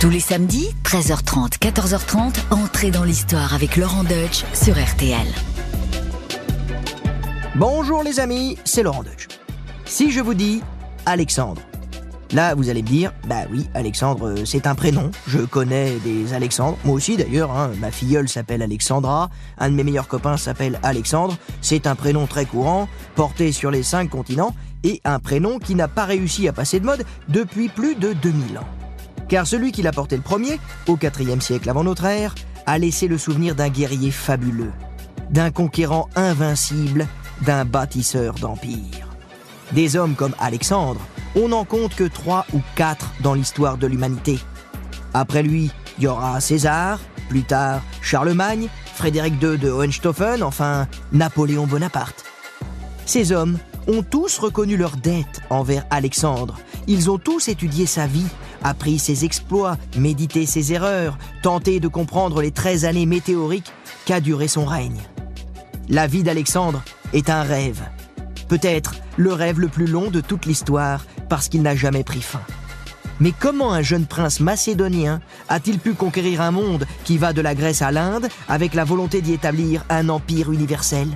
Tous les samedis, 13h30, 14h30, entrez dans l'histoire avec Laurent Deutsch sur RTL. Bonjour les amis, c'est Laurent Deutsch. Si je vous dis Alexandre, là vous allez me dire, bah oui, Alexandre euh, c'est un prénom, je connais des Alexandres, moi aussi d'ailleurs, hein, ma filleule s'appelle Alexandra, un de mes meilleurs copains s'appelle Alexandre, c'est un prénom très courant, porté sur les cinq continents, et un prénom qui n'a pas réussi à passer de mode depuis plus de 2000 ans car celui qui l'a porté le premier, au IVe siècle avant notre ère, a laissé le souvenir d'un guerrier fabuleux, d'un conquérant invincible, d'un bâtisseur d'empire. Des hommes comme Alexandre, on n'en compte que trois ou quatre dans l'histoire de l'humanité. Après lui, il y aura César, plus tard Charlemagne, Frédéric II de Hohenstaufen, enfin Napoléon Bonaparte. Ces hommes ont tous reconnu leur dette envers Alexandre. Ils ont tous étudié sa vie, appris ses exploits, médité ses erreurs, tenté de comprendre les 13 années météoriques qu'a duré son règne. La vie d'Alexandre est un rêve. Peut-être le rêve le plus long de toute l'histoire parce qu'il n'a jamais pris fin. Mais comment un jeune prince macédonien a-t-il pu conquérir un monde qui va de la Grèce à l'Inde avec la volonté d'y établir un empire universel?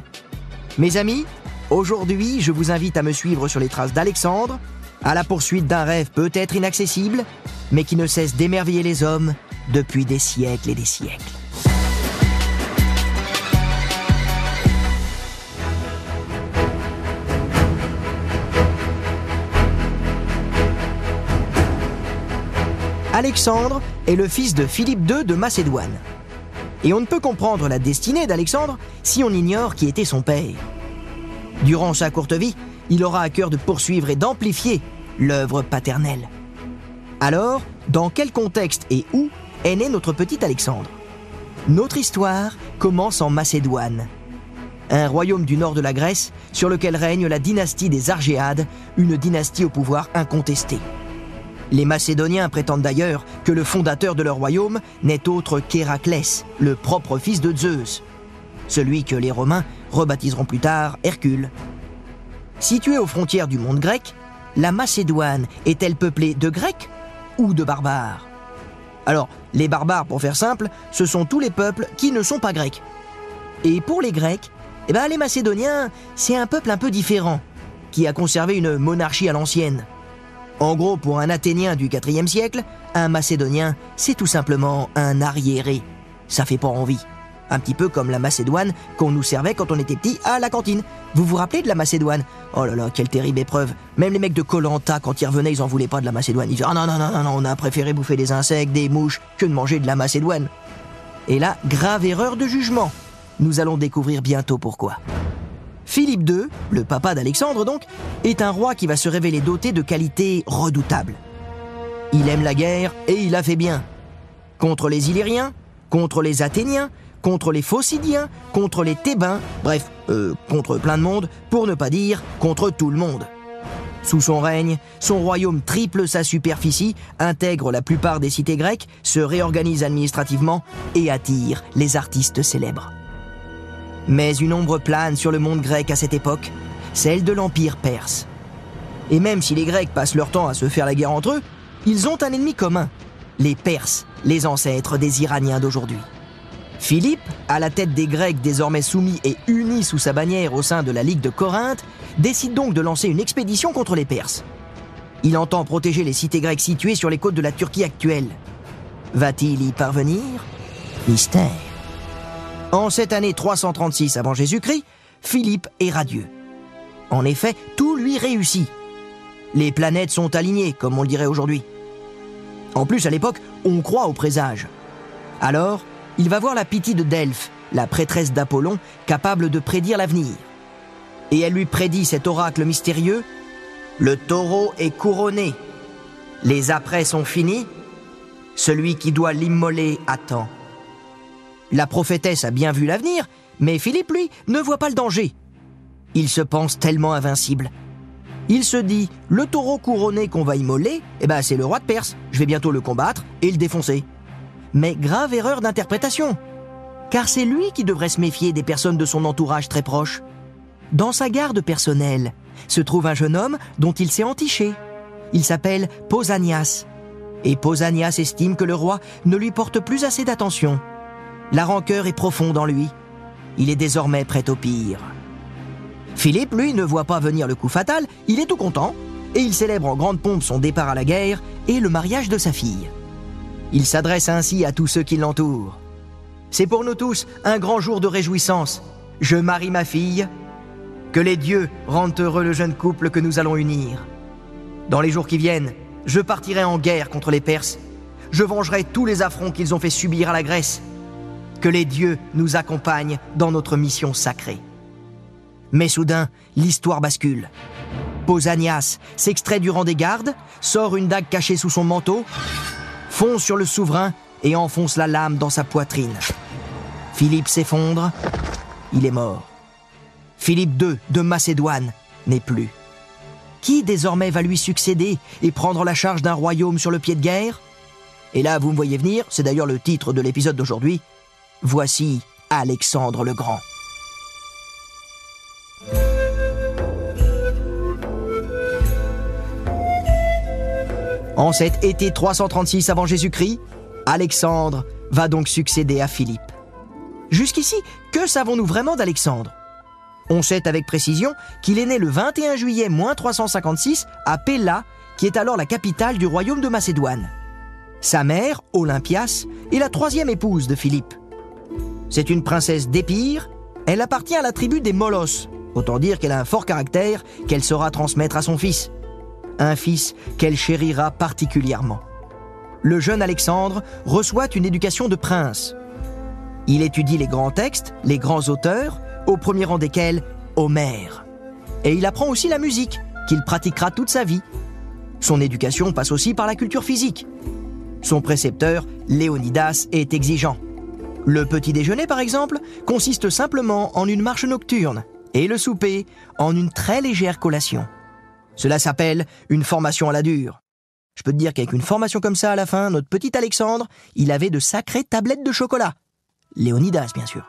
Mes amis, aujourd'hui je vous invite à me suivre sur les traces d'Alexandre à la poursuite d'un rêve peut-être inaccessible, mais qui ne cesse d'émerveiller les hommes depuis des siècles et des siècles. Alexandre est le fils de Philippe II de Macédoine. Et on ne peut comprendre la destinée d'Alexandre si on ignore qui était son père. Durant sa courte vie, il aura à cœur de poursuivre et d'amplifier l'œuvre paternelle. Alors, dans quel contexte et où est né notre petit Alexandre? Notre histoire commence en Macédoine, un royaume du nord de la Grèce sur lequel règne la dynastie des Argéades, une dynastie au pouvoir incontesté. Les Macédoniens prétendent d'ailleurs que le fondateur de leur royaume n'est autre qu'Héraclès, le propre fils de Zeus, celui que les Romains rebaptiseront plus tard Hercule. Situé aux frontières du monde grec, la Macédoine est-elle peuplée de Grecs ou de barbares? Alors, les barbares, pour faire simple, ce sont tous les peuples qui ne sont pas grecs. Et pour les Grecs, eh ben, les Macédoniens, c'est un peuple un peu différent, qui a conservé une monarchie à l'ancienne. En gros, pour un Athénien du IVe siècle, un Macédonien, c'est tout simplement un arriéré. Ça fait pas envie. Un petit peu comme la Macédoine qu'on nous servait quand on était petit à la cantine. Vous vous rappelez de la Macédoine? Oh là là, quelle terrible épreuve. Même les mecs de Colanta, quand ils revenaient, ils en voulaient pas de la Macédoine. Ils disaient Ah non, non, non, non, non, on a préféré bouffer des insectes, des mouches, que de manger de la Macédoine. Et là, grave erreur de jugement. Nous allons découvrir bientôt pourquoi. Philippe II, le papa d'Alexandre donc, est un roi qui va se révéler doté de qualités redoutables. Il aime la guerre et il a fait bien. Contre les Illyriens, contre les Athéniens, contre les Phocidiens, contre les Thébains, bref, euh, contre plein de monde, pour ne pas dire contre tout le monde. Sous son règne, son royaume triple sa superficie, intègre la plupart des cités grecques, se réorganise administrativement et attire les artistes célèbres. Mais une ombre plane sur le monde grec à cette époque, celle de l'Empire perse. Et même si les Grecs passent leur temps à se faire la guerre entre eux, ils ont un ennemi commun, les Perses, les ancêtres des Iraniens d'aujourd'hui. Philippe, à la tête des Grecs désormais soumis et unis sous sa bannière au sein de la Ligue de Corinthe, décide donc de lancer une expédition contre les Perses. Il entend protéger les cités grecques situées sur les côtes de la Turquie actuelle. Va-t-il y parvenir? Mystère. En cette année 336 avant Jésus-Christ, Philippe est radieux. En effet, tout lui réussit. Les planètes sont alignées, comme on le dirait aujourd'hui. En plus, à l'époque, on croit au présage. Alors, il va voir la Pythie de Delphes, la prêtresse d'Apollon, capable de prédire l'avenir. Et elle lui prédit cet oracle mystérieux Le taureau est couronné. Les apprêts sont finis. Celui qui doit l'immoler attend. La prophétesse a bien vu l'avenir, mais Philippe, lui, ne voit pas le danger. Il se pense tellement invincible. Il se dit, le taureau couronné qu'on va immoler, eh ben c'est le roi de Perse. Je vais bientôt le combattre et le défoncer. Mais grave erreur d'interprétation. Car c'est lui qui devrait se méfier des personnes de son entourage très proche. Dans sa garde personnelle se trouve un jeune homme dont il s'est entiché. Il s'appelle Pausanias. Et Pausanias estime que le roi ne lui porte plus assez d'attention. La rancœur est profonde en lui. Il est désormais prêt au pire. Philippe, lui, ne voit pas venir le coup fatal, il est tout content, et il célèbre en grande pompe son départ à la guerre et le mariage de sa fille. Il s'adresse ainsi à tous ceux qui l'entourent. C'est pour nous tous un grand jour de réjouissance. Je marie ma fille. Que les dieux rendent heureux le jeune couple que nous allons unir. Dans les jours qui viennent, je partirai en guerre contre les Perses. Je vengerai tous les affronts qu'ils ont fait subir à la Grèce. Que les dieux nous accompagnent dans notre mission sacrée. Mais soudain, l'histoire bascule. Pausanias s'extrait du rang des gardes, sort une dague cachée sous son manteau, fonce sur le souverain et enfonce la lame dans sa poitrine. Philippe s'effondre, il est mort. Philippe II de Macédoine n'est plus. Qui désormais va lui succéder et prendre la charge d'un royaume sur le pied de guerre? Et là, vous me voyez venir, c'est d'ailleurs le titre de l'épisode d'aujourd'hui. Voici Alexandre le Grand. En cet été 336 avant Jésus-Christ, Alexandre va donc succéder à Philippe. Jusqu'ici, que savons-nous vraiment d'Alexandre? On sait avec précision qu'il est né le 21 juillet 356 à Pella, qui est alors la capitale du royaume de Macédoine. Sa mère, Olympias, est la troisième épouse de Philippe. C'est une princesse d'Épire, elle appartient à la tribu des Molos, autant dire qu'elle a un fort caractère qu'elle saura transmettre à son fils un fils qu'elle chérira particulièrement. Le jeune Alexandre reçoit une éducation de prince. Il étudie les grands textes, les grands auteurs, au premier rang desquels Homère. Et il apprend aussi la musique, qu'il pratiquera toute sa vie. Son éducation passe aussi par la culture physique. Son précepteur, Léonidas, est exigeant. Le petit déjeuner, par exemple, consiste simplement en une marche nocturne, et le souper en une très légère collation. Cela s'appelle une formation à la dure. Je peux te dire qu'avec une formation comme ça à la fin, notre petit Alexandre, il avait de sacrées tablettes de chocolat. Léonidas, bien sûr.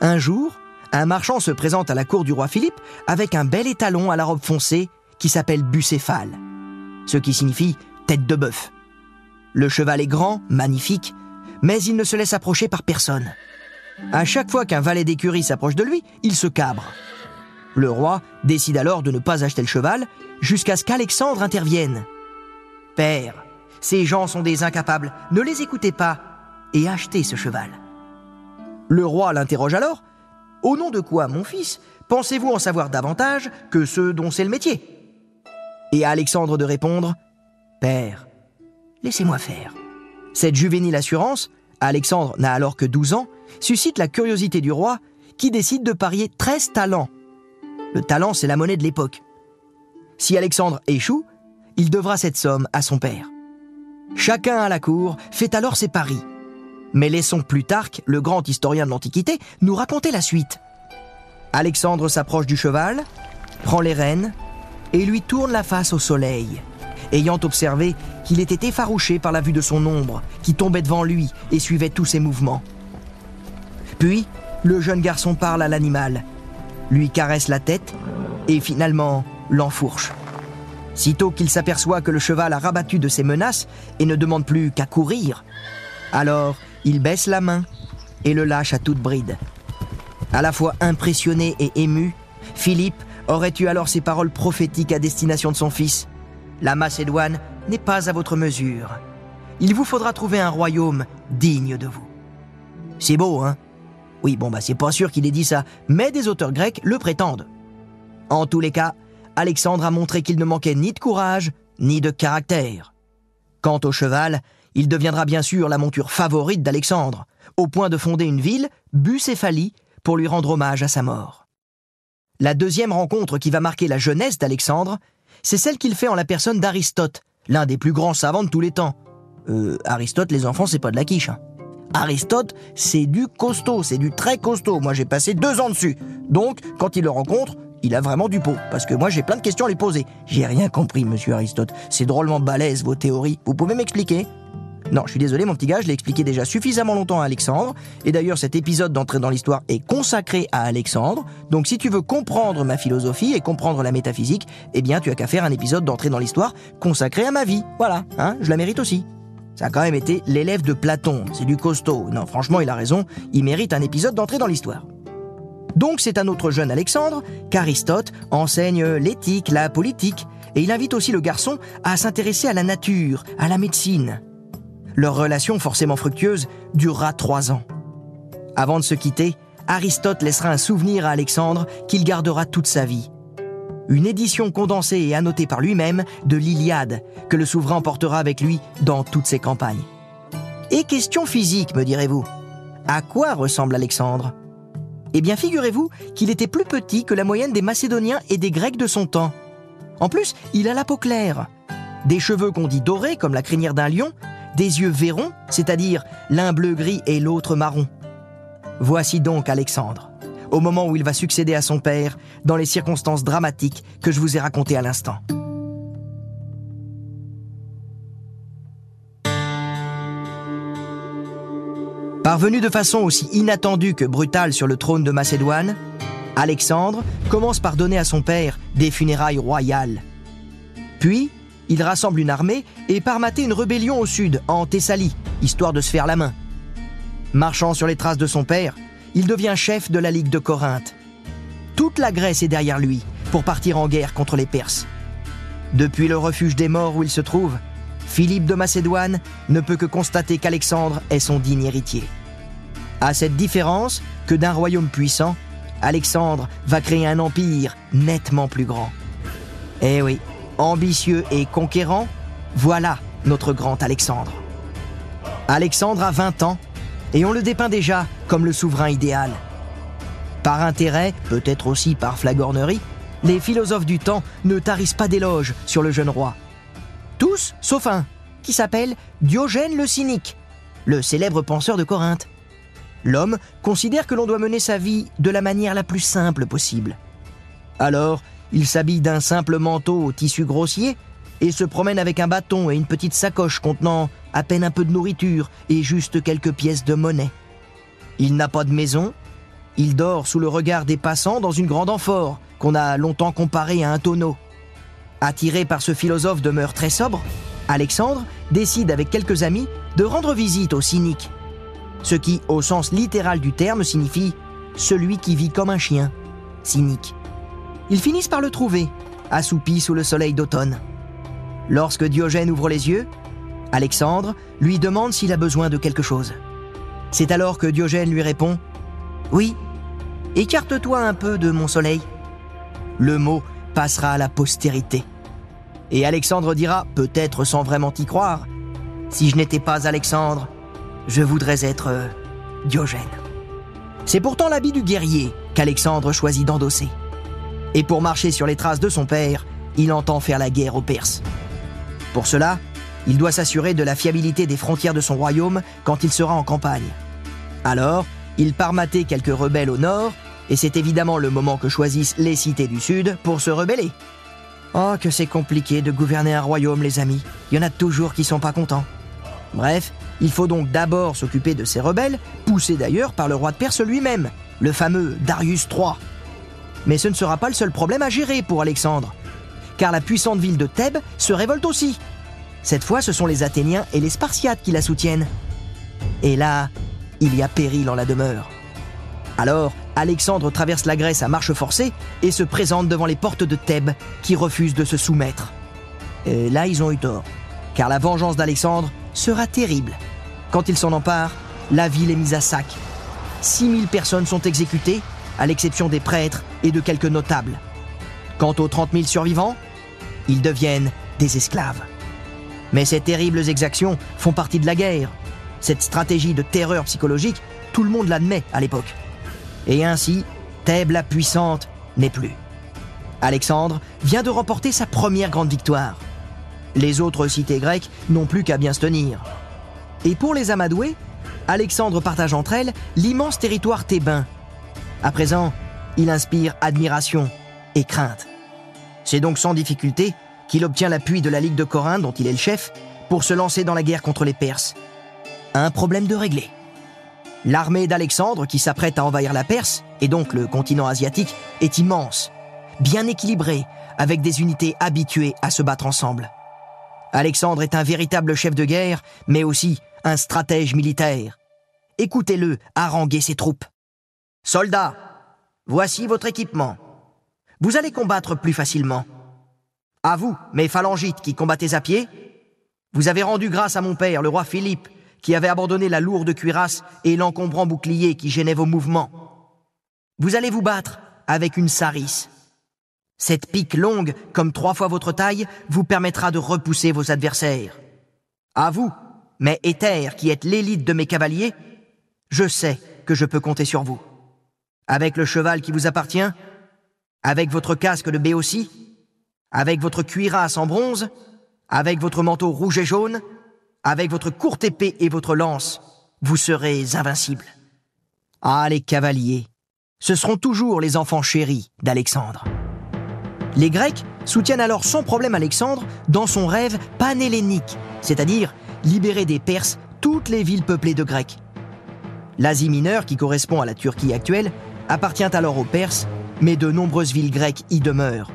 Un jour, un marchand se présente à la cour du roi Philippe avec un bel étalon à la robe foncée qui s'appelle bucéphale, ce qui signifie tête de bœuf. Le cheval est grand, magnifique, mais il ne se laisse approcher par personne. À chaque fois qu'un valet d'écurie s'approche de lui, il se cabre. Le roi décide alors de ne pas acheter le cheval jusqu'à ce qu'Alexandre intervienne. Père, ces gens sont des incapables, ne les écoutez pas et achetez ce cheval. Le roi l'interroge alors. Au nom de quoi, mon fils, pensez-vous en savoir davantage que ceux dont c'est le métier? Et à Alexandre de répondre Père, laissez-moi faire. Cette juvénile assurance, Alexandre n'a alors que 12 ans, suscite la curiosité du roi qui décide de parier 13 talents le talent, c'est la monnaie de l'époque. Si Alexandre échoue, il devra cette somme à son père. Chacun à la cour fait alors ses paris. Mais laissons Plutarque, le grand historien de l'Antiquité, nous raconter la suite. Alexandre s'approche du cheval, prend les rênes et lui tourne la face au soleil, ayant observé qu'il était effarouché par la vue de son ombre qui tombait devant lui et suivait tous ses mouvements. Puis, le jeune garçon parle à l'animal lui caresse la tête et finalement l'enfourche. Sitôt qu'il s'aperçoit que le cheval a rabattu de ses menaces et ne demande plus qu'à courir, alors il baisse la main et le lâche à toute bride. À la fois impressionné et ému, Philippe aurait eu alors ces paroles prophétiques à destination de son fils. La Macédoine n'est pas à votre mesure. Il vous faudra trouver un royaume digne de vous. C'est beau, hein? Oui, bon, bah c'est pas sûr qu'il ait dit ça, mais des auteurs grecs le prétendent. En tous les cas, Alexandre a montré qu'il ne manquait ni de courage, ni de caractère. Quant au cheval, il deviendra bien sûr la monture favorite d'Alexandre, au point de fonder une ville, Bucéphalie, pour lui rendre hommage à sa mort. La deuxième rencontre qui va marquer la jeunesse d'Alexandre, c'est celle qu'il fait en la personne d'Aristote, l'un des plus grands savants de tous les temps. Euh, Aristote, les enfants, c'est pas de la quiche. Hein. Aristote, c'est du costaud, c'est du très costaud. Moi, j'ai passé deux ans dessus. Donc, quand il le rencontre, il a vraiment du pot. Parce que moi, j'ai plein de questions à lui poser. J'ai rien compris, monsieur Aristote. C'est drôlement balèze, vos théories. Vous pouvez m'expliquer? Non, je suis désolé mon petit gars, je l'ai expliqué déjà suffisamment longtemps à Alexandre. Et d'ailleurs cet épisode d'entrée dans l'histoire est consacré à Alexandre. Donc si tu veux comprendre ma philosophie et comprendre la métaphysique, eh bien tu as qu'à faire un épisode d'entrée dans l'histoire consacré à ma vie. Voilà, hein, je la mérite aussi. Ça a quand même été l'élève de Platon, c'est du costaud. Non, franchement, il a raison, il mérite un épisode d'entrée dans l'histoire. Donc c'est à notre jeune Alexandre qu'Aristote enseigne l'éthique, la politique, et il invite aussi le garçon à s'intéresser à la nature, à la médecine. Leur relation, forcément fructueuse, durera trois ans. Avant de se quitter, Aristote laissera un souvenir à Alexandre qu'il gardera toute sa vie. Une édition condensée et annotée par lui-même de l'Iliade, que le souverain portera avec lui dans toutes ses campagnes. Et question physique, me direz-vous. À quoi ressemble Alexandre? Eh bien, figurez-vous qu'il était plus petit que la moyenne des Macédoniens et des Grecs de son temps. En plus, il a la peau claire, des cheveux qu'on dit dorés comme la crinière d'un lion, des yeux verrons, c'est-à-dire l'un bleu-gris et l'autre marron. Voici donc Alexandre, au moment où il va succéder à son père, dans les circonstances dramatiques que je vous ai racontées à l'instant. Parvenu de façon aussi inattendue que brutale sur le trône de Macédoine, Alexandre commence par donner à son père des funérailles royales. Puis, il rassemble une armée et part mater une rébellion au sud, en Thessalie, histoire de se faire la main. Marchant sur les traces de son père, il devient chef de la Ligue de Corinthe. Toute la Grèce est derrière lui pour partir en guerre contre les Perses. Depuis le refuge des morts où il se trouve, Philippe de Macédoine ne peut que constater qu'Alexandre est son digne héritier. À cette différence que d'un royaume puissant, Alexandre va créer un empire nettement plus grand. Eh oui, ambitieux et conquérant, voilà notre grand Alexandre. Alexandre a 20 ans et on le dépeint déjà comme le souverain idéal. Par intérêt, peut-être aussi par flagornerie, les philosophes du temps ne tarissent pas d'éloges sur le jeune roi. Tous, sauf un, qui s'appelle Diogène le Cynique, le célèbre penseur de Corinthe. L'homme considère que l'on doit mener sa vie de la manière la plus simple possible. Alors, il s'habille d'un simple manteau au tissu grossier et se promène avec un bâton et une petite sacoche contenant à peine un peu de nourriture et juste quelques pièces de monnaie. Il n'a pas de maison, il dort sous le regard des passants dans une grande amphore qu'on a longtemps comparée à un tonneau. Attiré par ce philosophe de mœurs très sobre, Alexandre décide avec quelques amis de rendre visite au cynique ce qui, au sens littéral du terme, signifie celui qui vit comme un chien, cynique. Ils finissent par le trouver, assoupi sous le soleil d'automne. Lorsque Diogène ouvre les yeux, Alexandre lui demande s'il a besoin de quelque chose. C'est alors que Diogène lui répond ⁇ Oui, écarte-toi un peu de mon soleil. Le mot passera à la postérité. Et Alexandre dira, peut-être sans vraiment y croire, Si je n'étais pas Alexandre, je voudrais être euh, Diogène. C'est pourtant l'habit du guerrier qu'Alexandre choisit d'endosser. Et pour marcher sur les traces de son père, il entend faire la guerre aux Perses. Pour cela, il doit s'assurer de la fiabilité des frontières de son royaume quand il sera en campagne. Alors, il part mater quelques rebelles au nord, et c'est évidemment le moment que choisissent les cités du sud pour se rebeller. Oh, que c'est compliqué de gouverner un royaume, les amis. Il y en a toujours qui sont pas contents. Bref, il faut donc d'abord s'occuper de ces rebelles, poussés d'ailleurs par le roi de Perse lui-même, le fameux Darius III. Mais ce ne sera pas le seul problème à gérer pour Alexandre, car la puissante ville de Thèbes se révolte aussi. Cette fois, ce sont les Athéniens et les Spartiates qui la soutiennent. Et là, il y a péril en la demeure. Alors, Alexandre traverse la Grèce à marche forcée et se présente devant les portes de Thèbes qui refusent de se soumettre. Et là, ils ont eu tort, car la vengeance d'Alexandre sera terrible. Quand il s'en empare, la ville est mise à sac. 6000 personnes sont exécutées, à l'exception des prêtres et de quelques notables. Quant aux 30 000 survivants, ils deviennent des esclaves. Mais ces terribles exactions font partie de la guerre. Cette stratégie de terreur psychologique, tout le monde l'admet à l'époque. Et ainsi, Thèbes la puissante n'est plus. Alexandre vient de remporter sa première grande victoire. Les autres cités grecques n'ont plus qu'à bien se tenir. Et pour les Amadoués, Alexandre partage entre elles l'immense territoire thébain. À présent, il inspire admiration et crainte. C'est donc sans difficulté qu'il obtient l'appui de la Ligue de Corinthe, dont il est le chef, pour se lancer dans la guerre contre les Perses. Un problème de régler. L'armée d'Alexandre, qui s'apprête à envahir la Perse, et donc le continent asiatique, est immense, bien équilibrée, avec des unités habituées à se battre ensemble. Alexandre est un véritable chef de guerre, mais aussi un stratège militaire. Écoutez-le haranguer ses troupes. Soldats, voici votre équipement. Vous allez combattre plus facilement. À vous, mes phalangites qui combattez à pied, vous avez rendu grâce à mon père, le roi Philippe, qui avait abandonné la lourde cuirasse et l'encombrant bouclier qui gênait vos mouvements. Vous allez vous battre avec une sarisse. Cette pique longue, comme trois fois votre taille, vous permettra de repousser vos adversaires. À vous, mais Éther, qui êtes l'élite de mes cavaliers, je sais que je peux compter sur vous. Avec le cheval qui vous appartient, avec votre casque de Béotie, avec votre cuirasse en bronze, avec votre manteau rouge et jaune, avec votre courte épée et votre lance, vous serez invincibles. Ah, les cavaliers, ce seront toujours les enfants chéris d'Alexandre. Les Grecs soutiennent alors sans problème Alexandre dans son rêve panhellénique, c'est-à-dire libérer des Perses toutes les villes peuplées de Grecs. L'Asie mineure, qui correspond à la Turquie actuelle, appartient alors aux Perses, mais de nombreuses villes grecques y demeurent.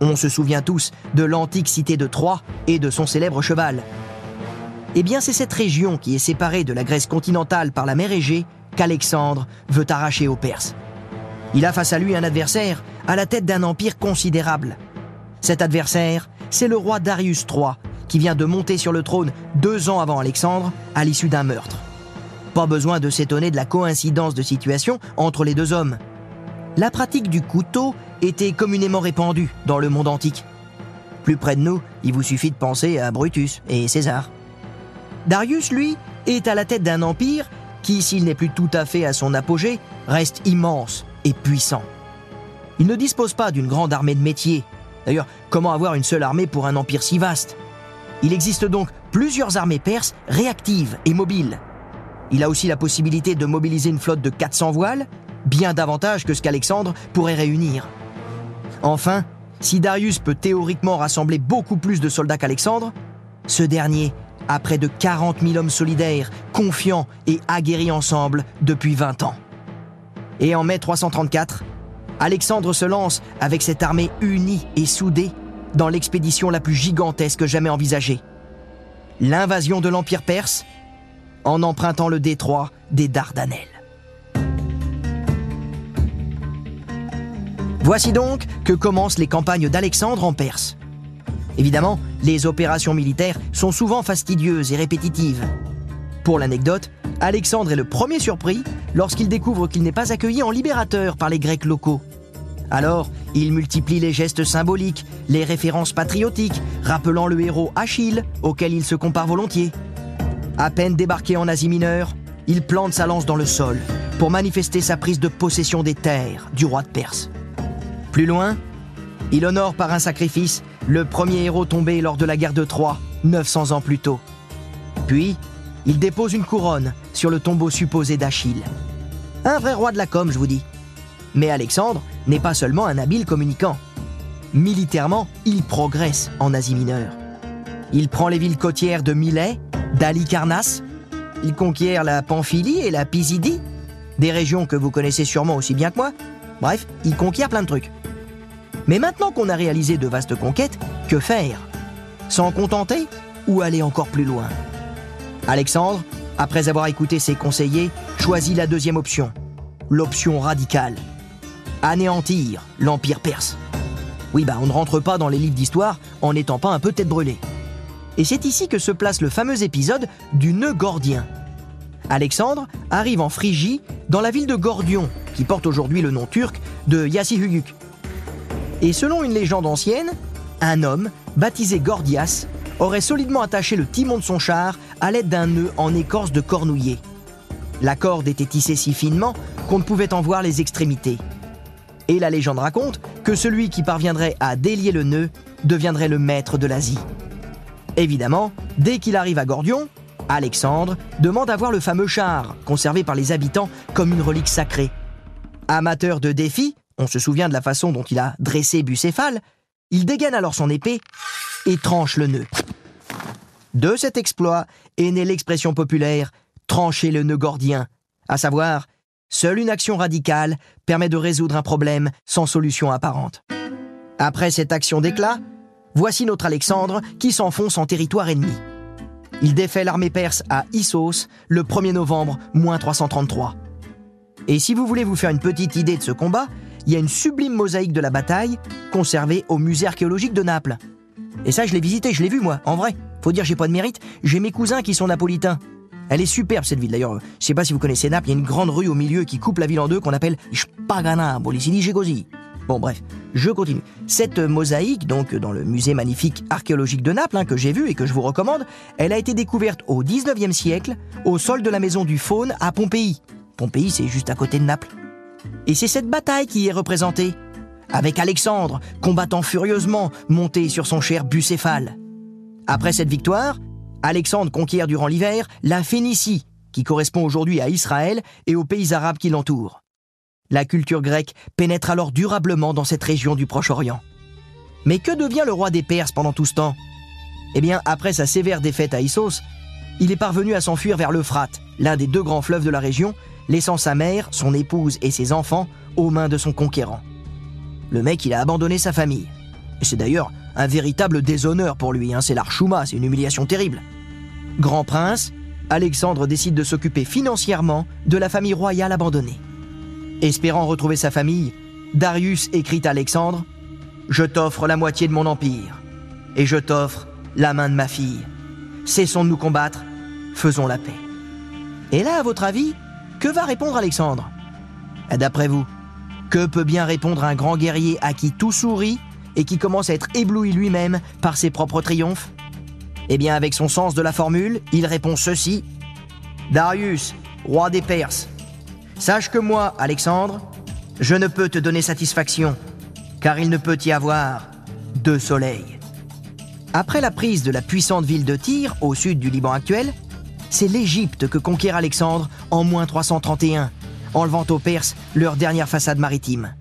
On se souvient tous de l'antique cité de Troie et de son célèbre cheval, eh bien, c'est cette région qui est séparée de la Grèce continentale par la mer Égée qu'Alexandre veut arracher aux Perses. Il a face à lui un adversaire à la tête d'un empire considérable. Cet adversaire, c'est le roi Darius III, qui vient de monter sur le trône deux ans avant Alexandre, à l'issue d'un meurtre. Pas besoin de s'étonner de la coïncidence de situation entre les deux hommes. La pratique du couteau était communément répandue dans le monde antique. Plus près de nous, il vous suffit de penser à Brutus et César. Darius, lui, est à la tête d'un empire qui, s'il n'est plus tout à fait à son apogée, reste immense et puissant. Il ne dispose pas d'une grande armée de métiers. D'ailleurs, comment avoir une seule armée pour un empire si vaste? Il existe donc plusieurs armées perses réactives et mobiles. Il a aussi la possibilité de mobiliser une flotte de 400 voiles, bien davantage que ce qu'Alexandre pourrait réunir. Enfin, si Darius peut théoriquement rassembler beaucoup plus de soldats qu'Alexandre, ce dernier à près de 40 000 hommes solidaires, confiants et aguerris ensemble depuis 20 ans. Et en mai 334, Alexandre se lance avec cette armée unie et soudée dans l'expédition la plus gigantesque jamais envisagée. L'invasion de l'Empire perse en empruntant le détroit des Dardanelles. Voici donc que commencent les campagnes d'Alexandre en Perse. Évidemment, les opérations militaires sont souvent fastidieuses et répétitives. Pour l'anecdote, Alexandre est le premier surpris lorsqu'il découvre qu'il n'est pas accueilli en libérateur par les Grecs locaux. Alors, il multiplie les gestes symboliques, les références patriotiques, rappelant le héros Achille, auquel il se compare volontiers. À peine débarqué en Asie mineure, il plante sa lance dans le sol pour manifester sa prise de possession des terres du roi de Perse. Plus loin, il honore par un sacrifice le premier héros tombé lors de la guerre de Troie, 900 ans plus tôt. Puis, il dépose une couronne sur le tombeau supposé d'Achille. Un vrai roi de la com, je vous dis. Mais Alexandre n'est pas seulement un habile communicant. Militairement, il progresse en Asie mineure. Il prend les villes côtières de Milet, d'Alicarnasse. Il conquiert la Pamphylie et la Pisidie, des régions que vous connaissez sûrement aussi bien que moi. Bref, il conquiert plein de trucs. Mais maintenant qu'on a réalisé de vastes conquêtes, que faire? S'en contenter ou aller encore plus loin? Alexandre, après avoir écouté ses conseillers, choisit la deuxième option, l'option radicale. Anéantir l'Empire perse. Oui, bah on ne rentre pas dans les livres d'histoire en n'étant pas un peu tête brûlée. Et c'est ici que se place le fameux épisode du nœud gordien. Alexandre arrive en Phrygie, dans la ville de Gordion, qui porte aujourd'hui le nom turc de Yassihuyuk. Et selon une légende ancienne, un homme, baptisé Gordias, aurait solidement attaché le timon de son char à l'aide d'un nœud en écorce de cornouiller. La corde était tissée si finement qu'on ne pouvait en voir les extrémités. Et la légende raconte que celui qui parviendrait à délier le nœud deviendrait le maître de l'Asie. Évidemment, dès qu'il arrive à Gordion, Alexandre demande à voir le fameux char, conservé par les habitants comme une relique sacrée. Amateur de défis, on se souvient de la façon dont il a dressé Bucéphale, il dégaine alors son épée et tranche le nœud. De cet exploit est née l'expression populaire trancher le nœud gordien, à savoir, seule une action radicale permet de résoudre un problème sans solution apparente. Après cette action d'éclat, voici notre Alexandre qui s'enfonce en territoire ennemi. Il défait l'armée perse à Issos le 1er novembre, moins 333. Et si vous voulez vous faire une petite idée de ce combat, il y a une sublime mosaïque de la bataille conservée au musée archéologique de Naples. Et ça, je l'ai visité, je l'ai vu moi, en vrai. Faut dire, j'ai pas de mérite, j'ai mes cousins qui sont napolitains. Elle est superbe cette ville d'ailleurs. Je sais pas si vous connaissez Naples, il y a une grande rue au milieu qui coupe la ville en deux qu'on appelle Spagana, Bolisidi Bon bref, je continue. Cette mosaïque, donc dans le musée magnifique archéologique de Naples, hein, que j'ai vu et que je vous recommande, elle a été découverte au 19e siècle au sol de la maison du faune à Pompéi. Pompéi, c'est juste à côté de Naples. Et c'est cette bataille qui est représentée, avec Alexandre combattant furieusement, monté sur son cher bucéphale. Après cette victoire, Alexandre conquiert durant l'hiver la Phénicie, qui correspond aujourd'hui à Israël et aux pays arabes qui l'entourent. La culture grecque pénètre alors durablement dans cette région du Proche-Orient. Mais que devient le roi des Perses pendant tout ce temps? Eh bien, après sa sévère défaite à Issos, il est parvenu à s'enfuir vers l'Euphrate, l'un des deux grands fleuves de la région, laissant sa mère, son épouse et ses enfants aux mains de son conquérant. Le mec, il a abandonné sa famille. Et c'est d'ailleurs un véritable déshonneur pour lui, hein. c'est l'archouma, c'est une humiliation terrible. Grand prince, Alexandre décide de s'occuper financièrement de la famille royale abandonnée. Espérant retrouver sa famille, Darius écrit à Alexandre Je t'offre la moitié de mon empire, et je t'offre la main de ma fille. Cessons de nous combattre, faisons la paix. Et là, à votre avis, que va répondre Alexandre? D'après vous, que peut bien répondre un grand guerrier à qui tout sourit et qui commence à être ébloui lui-même par ses propres triomphes? Eh bien, avec son sens de la formule, il répond ceci. Darius, roi des Perses, sache que moi, Alexandre, je ne peux te donner satisfaction, car il ne peut y avoir deux soleils. Après la prise de la puissante ville de Tyr, au sud du Liban actuel, c'est l'Égypte que conquiert Alexandre en moins 331, enlevant aux Perses leur dernière façade maritime.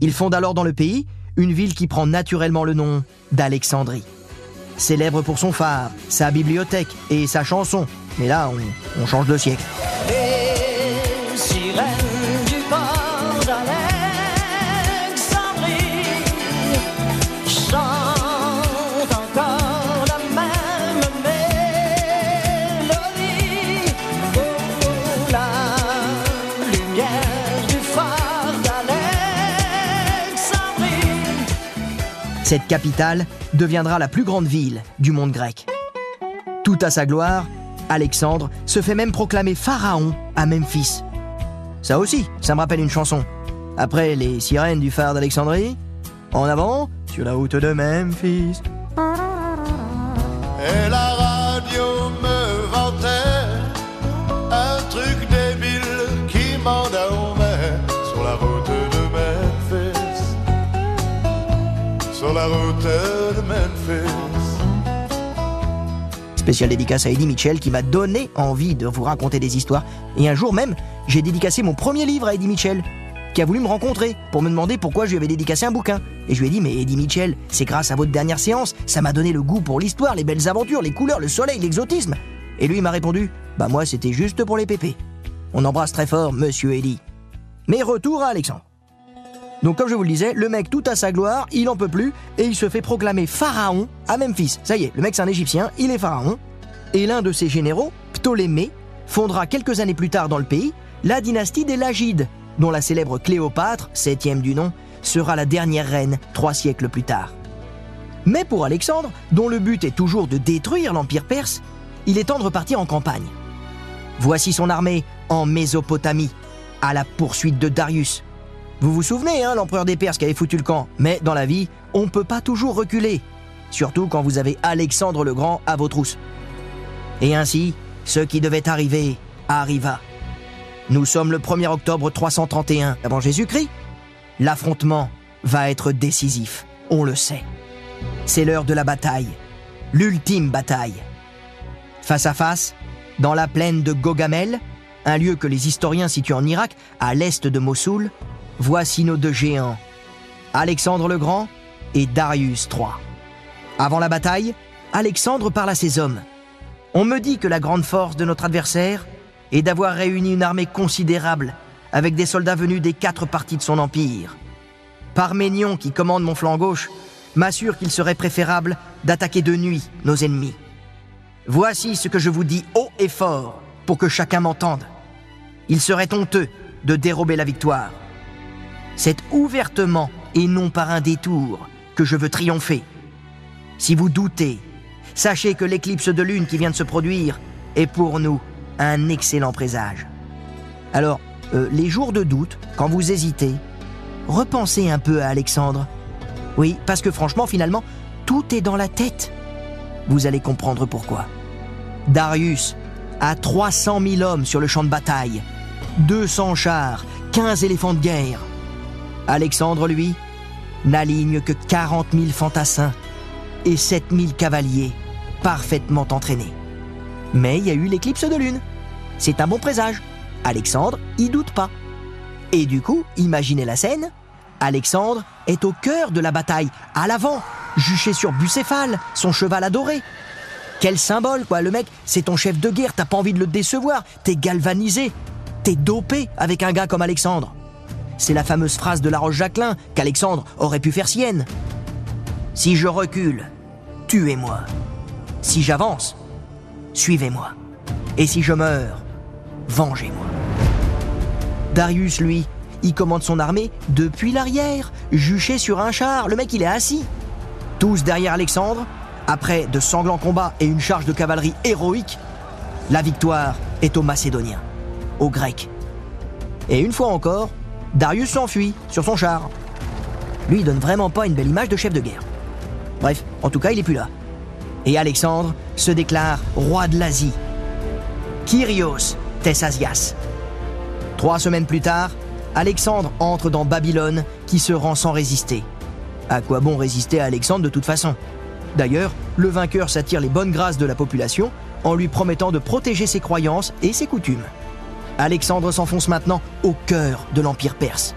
Il fonde alors dans le pays une ville qui prend naturellement le nom d'Alexandrie. Célèbre pour son phare, sa bibliothèque et sa chanson. Mais là, on, on change de siècle. Cette capitale deviendra la plus grande ville du monde grec. Tout à sa gloire, Alexandre se fait même proclamer pharaon à Memphis. Ça aussi, ça me rappelle une chanson. Après les sirènes du phare d'Alexandrie, en avant, sur la route de Memphis. La dédicace à Eddie Mitchell qui m'a donné envie de vous raconter des histoires. Et un jour même, j'ai dédicacé mon premier livre à Eddie Mitchell, qui a voulu me rencontrer pour me demander pourquoi je lui avais dédicacé un bouquin. Et je lui ai dit, mais Eddie Mitchell, c'est grâce à votre dernière séance, ça m'a donné le goût pour l'histoire, les belles aventures, les couleurs, le soleil, l'exotisme. Et lui m'a répondu, bah moi c'était juste pour les pépés. On embrasse très fort Monsieur Eddie. Mais retour à Alexandre. Donc comme je vous le disais, le mec tout à sa gloire, il en peut plus et il se fait proclamer pharaon à Memphis. Ça y est, le mec c'est un égyptien, il est pharaon. Et l'un de ses généraux, Ptolémée, fondera quelques années plus tard dans le pays la dynastie des Lagides, dont la célèbre Cléopâtre, septième du nom, sera la dernière reine trois siècles plus tard. Mais pour Alexandre, dont le but est toujours de détruire l'Empire perse, il est temps de repartir en campagne. Voici son armée en Mésopotamie, à la poursuite de Darius, vous vous souvenez, hein, l'empereur des Perses qui avait foutu le camp. Mais dans la vie, on ne peut pas toujours reculer. Surtout quand vous avez Alexandre le Grand à vos trousses. Et ainsi, ce qui devait arriver arriva. Nous sommes le 1er octobre 331 avant Jésus-Christ. L'affrontement va être décisif, on le sait. C'est l'heure de la bataille, l'ultime bataille. Face à face, dans la plaine de Gogamel, un lieu que les historiens situent en Irak, à l'est de Mossoul, voici nos deux géants, Alexandre le Grand et Darius III. Avant la bataille, Alexandre parle à ses hommes. On me dit que la grande force de notre adversaire est d'avoir réuni une armée considérable avec des soldats venus des quatre parties de son empire. Parménion, qui commande mon flanc gauche, m'assure qu'il serait préférable d'attaquer de nuit nos ennemis. Voici ce que je vous dis haut et fort pour que chacun m'entende. Il serait honteux de dérober la victoire. C'est ouvertement et non par un détour que je veux triompher. Si vous doutez, sachez que l'éclipse de lune qui vient de se produire est pour nous un excellent présage. Alors, euh, les jours de doute, quand vous hésitez, repensez un peu à Alexandre. Oui, parce que franchement, finalement, tout est dans la tête. Vous allez comprendre pourquoi. Darius a 300 000 hommes sur le champ de bataille, 200 chars, 15 éléphants de guerre. Alexandre, lui, n'aligne que 40 000 fantassins et 7 000 cavaliers parfaitement entraînés. Mais il y a eu l'éclipse de lune. C'est un bon présage. Alexandre y doute pas. Et du coup, imaginez la scène. Alexandre est au cœur de la bataille, à l'avant, juché sur Bucéphale, son cheval adoré. Quel symbole, quoi. Le mec, c'est ton chef de guerre, t'as pas envie de le décevoir. T'es galvanisé. T'es dopé avec un gars comme Alexandre. C'est la fameuse phrase de la Roche-Jacquelin qu'Alexandre aurait pu faire sienne. Si je recule, tuez-moi. Si j'avance, suivez-moi. Et si je meurs, vengez-moi. Darius, lui, il commande son armée depuis l'arrière, juché sur un char. Le mec, il est assis. Tous derrière Alexandre, après de sanglants combats et une charge de cavalerie héroïque, la victoire est aux Macédoniens, aux Grecs. Et une fois encore, Darius s'enfuit sur son char. Lui, il donne vraiment pas une belle image de chef de guerre. Bref, en tout cas, il est plus là. Et Alexandre se déclare roi de l'Asie. Kyrios Thessasias. Trois semaines plus tard, Alexandre entre dans Babylone qui se rend sans résister. À quoi bon résister à Alexandre de toute façon? D'ailleurs, le vainqueur s'attire les bonnes grâces de la population en lui promettant de protéger ses croyances et ses coutumes. Alexandre s'enfonce maintenant au cœur de l'Empire perse.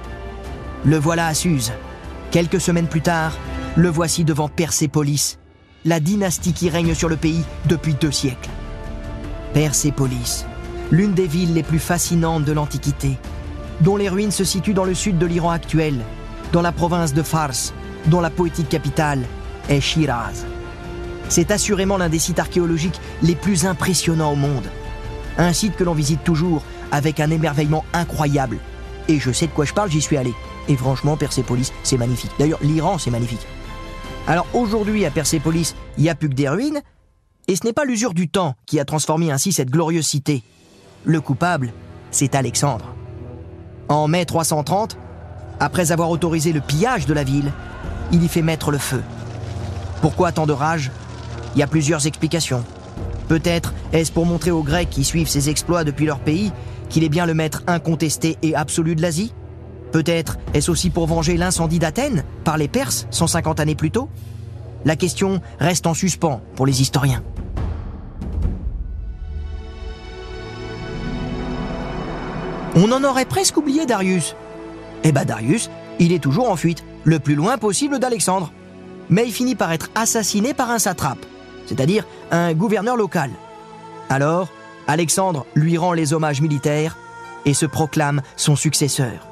Le voilà à Suse. Quelques semaines plus tard, le voici devant Persépolis, la dynastie qui règne sur le pays depuis deux siècles. Persépolis, l'une des villes les plus fascinantes de l'Antiquité, dont les ruines se situent dans le sud de l'Iran actuel, dans la province de Fars, dont la poétique capitale est Shiraz. C'est assurément l'un des sites archéologiques les plus impressionnants au monde. Un site que l'on visite toujours avec un émerveillement incroyable. Et je sais de quoi je parle, j'y suis allé. Et franchement, Persépolis, c'est magnifique. D'ailleurs, l'Iran, c'est magnifique. Alors aujourd'hui, à Persépolis, il n'y a plus que des ruines, et ce n'est pas l'usure du temps qui a transformé ainsi cette glorieuse cité. Le coupable, c'est Alexandre. En mai 330, après avoir autorisé le pillage de la ville, il y fait mettre le feu. Pourquoi tant de rage? Il y a plusieurs explications. Peut-être est-ce pour montrer aux Grecs qui suivent ses exploits depuis leur pays qu'il est bien le maître incontesté et absolu de l'Asie? Peut-être est-ce aussi pour venger l'incendie d'Athènes par les Perses 150 années plus tôt? La question reste en suspens pour les historiens. On en aurait presque oublié Darius. Eh ben Darius, il est toujours en fuite, le plus loin possible d'Alexandre. Mais il finit par être assassiné par un satrape, c'est-à-dire un gouverneur local. Alors, Alexandre lui rend les hommages militaires et se proclame son successeur.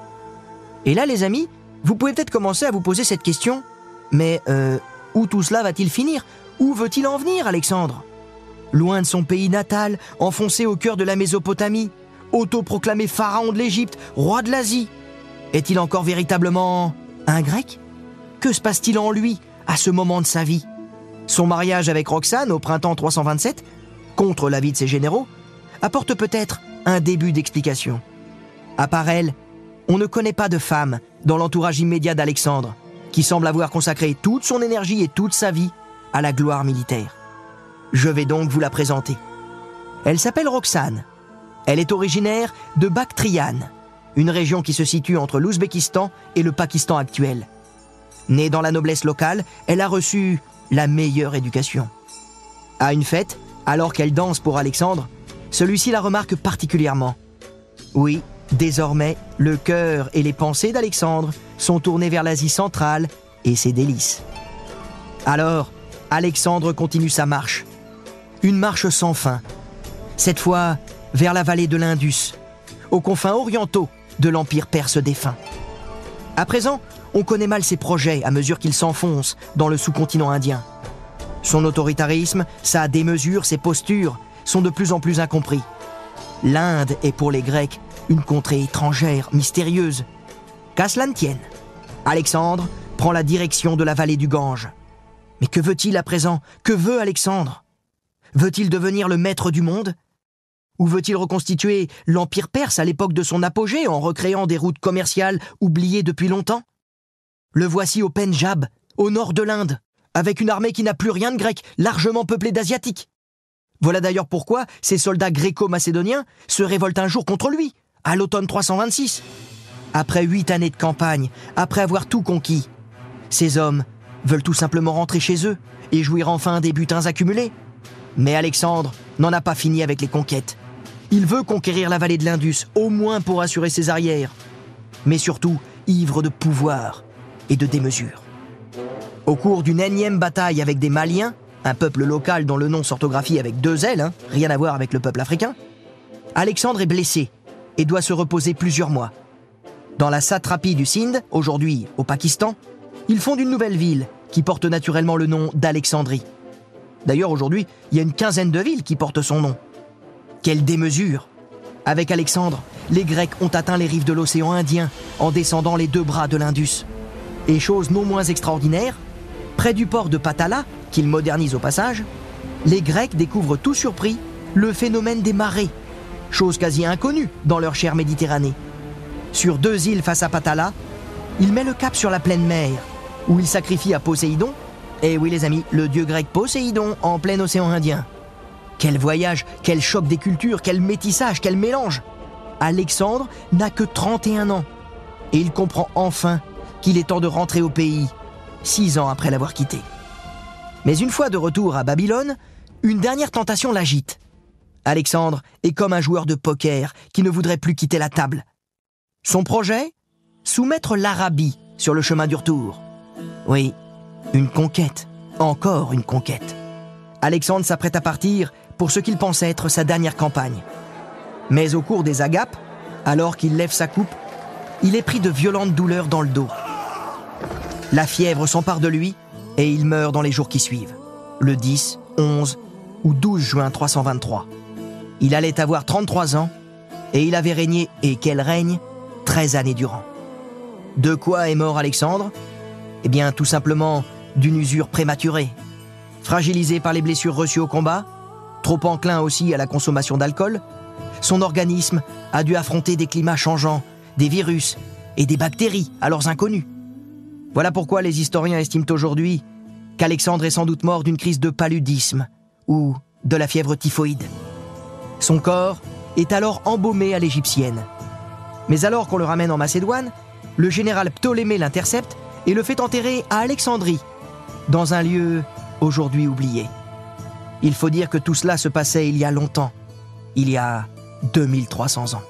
Et là, les amis, vous pouvez peut-être commencer à vous poser cette question. Mais euh, où tout cela va-t-il finir? Où veut-il en venir, Alexandre? Loin de son pays natal, enfoncé au cœur de la Mésopotamie, autoproclamé pharaon de l'Égypte, roi de l'Asie, est-il encore véritablement un Grec? Que se passe-t-il en lui à ce moment de sa vie? Son mariage avec Roxane au printemps 327, contre l'avis de ses généraux, apporte peut-être un début d'explication. À part elle, on ne connaît pas de femme dans l'entourage immédiat d'Alexandre qui semble avoir consacré toute son énergie et toute sa vie à la gloire militaire. Je vais donc vous la présenter. Elle s'appelle Roxane. Elle est originaire de Bactriane, une région qui se situe entre l'Ouzbékistan et le Pakistan actuel. Née dans la noblesse locale, elle a reçu la meilleure éducation. À une fête, alors qu'elle danse pour Alexandre, celui-ci la remarque particulièrement. Oui, désormais, le cœur et les pensées d'Alexandre sont tournés vers l'Asie centrale et ses délices. Alors, Alexandre continue sa marche. Une marche sans fin. Cette fois vers la vallée de l'Indus, aux confins orientaux de l'Empire perse défunt. À présent, on connaît mal ses projets à mesure qu'il s'enfonce dans le sous-continent indien. Son autoritarisme, sa démesure, ses postures sont de plus en plus incompris. L'Inde est pour les Grecs une contrée étrangère, mystérieuse. Qu'à cela ne tienne, Alexandre prend la direction de la vallée du Gange. Mais que veut-il à présent? Que veut Alexandre? Veut-il devenir le maître du monde? Ou veut-il reconstituer l'Empire perse à l'époque de son apogée en recréant des routes commerciales oubliées depuis longtemps? Le voici au Pendjab, au nord de l'Inde, avec une armée qui n'a plus rien de grec, largement peuplée d'Asiatiques. Voilà d'ailleurs pourquoi ces soldats gréco-macédoniens se révoltent un jour contre lui, à l'automne 326. Après huit années de campagne, après avoir tout conquis, ces hommes veulent tout simplement rentrer chez eux et jouir enfin des butins accumulés. Mais Alexandre n'en a pas fini avec les conquêtes. Il veut conquérir la vallée de l'Indus, au moins pour assurer ses arrières, mais surtout ivre de pouvoir et de démesure. Au cours d'une énième bataille avec des Maliens, un peuple local dont le nom s'orthographie avec deux L, hein, rien à voir avec le peuple africain, Alexandre est blessé et doit se reposer plusieurs mois. Dans la satrapie du Sindh, aujourd'hui au Pakistan, il fonde une nouvelle ville qui porte naturellement le nom d'Alexandrie. D'ailleurs, aujourd'hui, il y a une quinzaine de villes qui portent son nom. Quelle démesure Avec Alexandre, les Grecs ont atteint les rives de l'océan Indien en descendant les deux bras de l'Indus. Et chose non moins extraordinaire, près du port de Patala, qu'ils modernisent au passage, les Grecs découvrent tout surpris le phénomène des marées, chose quasi inconnue dans leur chère Méditerranée. Sur deux îles face à Patala, il met le cap sur la pleine mer, où il sacrifie à Poséidon, et oui les amis, le dieu grec Poséidon en plein océan Indien. Quel voyage, quel choc des cultures, quel métissage, quel mélange Alexandre n'a que 31 ans, et il comprend enfin qu'il est temps de rentrer au pays, six ans après l'avoir quitté. Mais une fois de retour à Babylone, une dernière tentation l'agite. Alexandre est comme un joueur de poker qui ne voudrait plus quitter la table. Son projet? Soumettre l'Arabie sur le chemin du retour. Oui, une conquête, encore une conquête. Alexandre s'apprête à partir pour ce qu'il pense être sa dernière campagne. Mais au cours des agapes, alors qu'il lève sa coupe, il est pris de violentes douleurs dans le dos. La fièvre s'empare de lui et il meurt dans les jours qui suivent, le 10, 11 ou 12 juin 323. Il allait avoir 33 ans et il avait régné, et quel règne, 13 années durant. De quoi est mort Alexandre? Eh bien, tout simplement d'une usure prématurée. Fragilisé par les blessures reçues au combat, trop enclin aussi à la consommation d'alcool, son organisme a dû affronter des climats changeants, des virus et des bactéries alors inconnus. Voilà pourquoi les historiens estiment aujourd'hui qu'Alexandre est sans doute mort d'une crise de paludisme ou de la fièvre typhoïde. Son corps est alors embaumé à l'égyptienne. Mais alors qu'on le ramène en Macédoine, le général Ptolémée l'intercepte et le fait enterrer à Alexandrie, dans un lieu aujourd'hui oublié. Il faut dire que tout cela se passait il y a longtemps, il y a 2300 ans.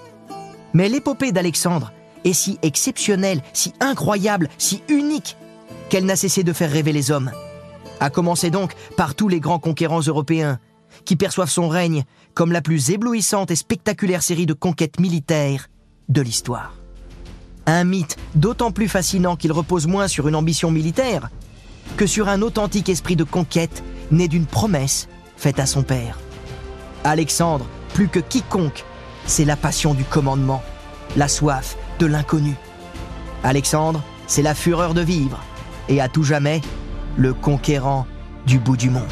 Mais l'épopée d'Alexandre est si exceptionnelle, si incroyable, si unique, qu'elle n'a cessé de faire rêver les hommes. À commencer donc par tous les grands conquérants européens, qui perçoivent son règne comme la plus éblouissante et spectaculaire série de conquêtes militaires de l'histoire. Un mythe d'autant plus fascinant qu'il repose moins sur une ambition militaire que sur un authentique esprit de conquête né d'une promesse faite à son père. Alexandre, plus que quiconque, c'est la passion du commandement, la soif de l'inconnu. Alexandre, c'est la fureur de vivre, et à tout jamais, le conquérant du bout du monde.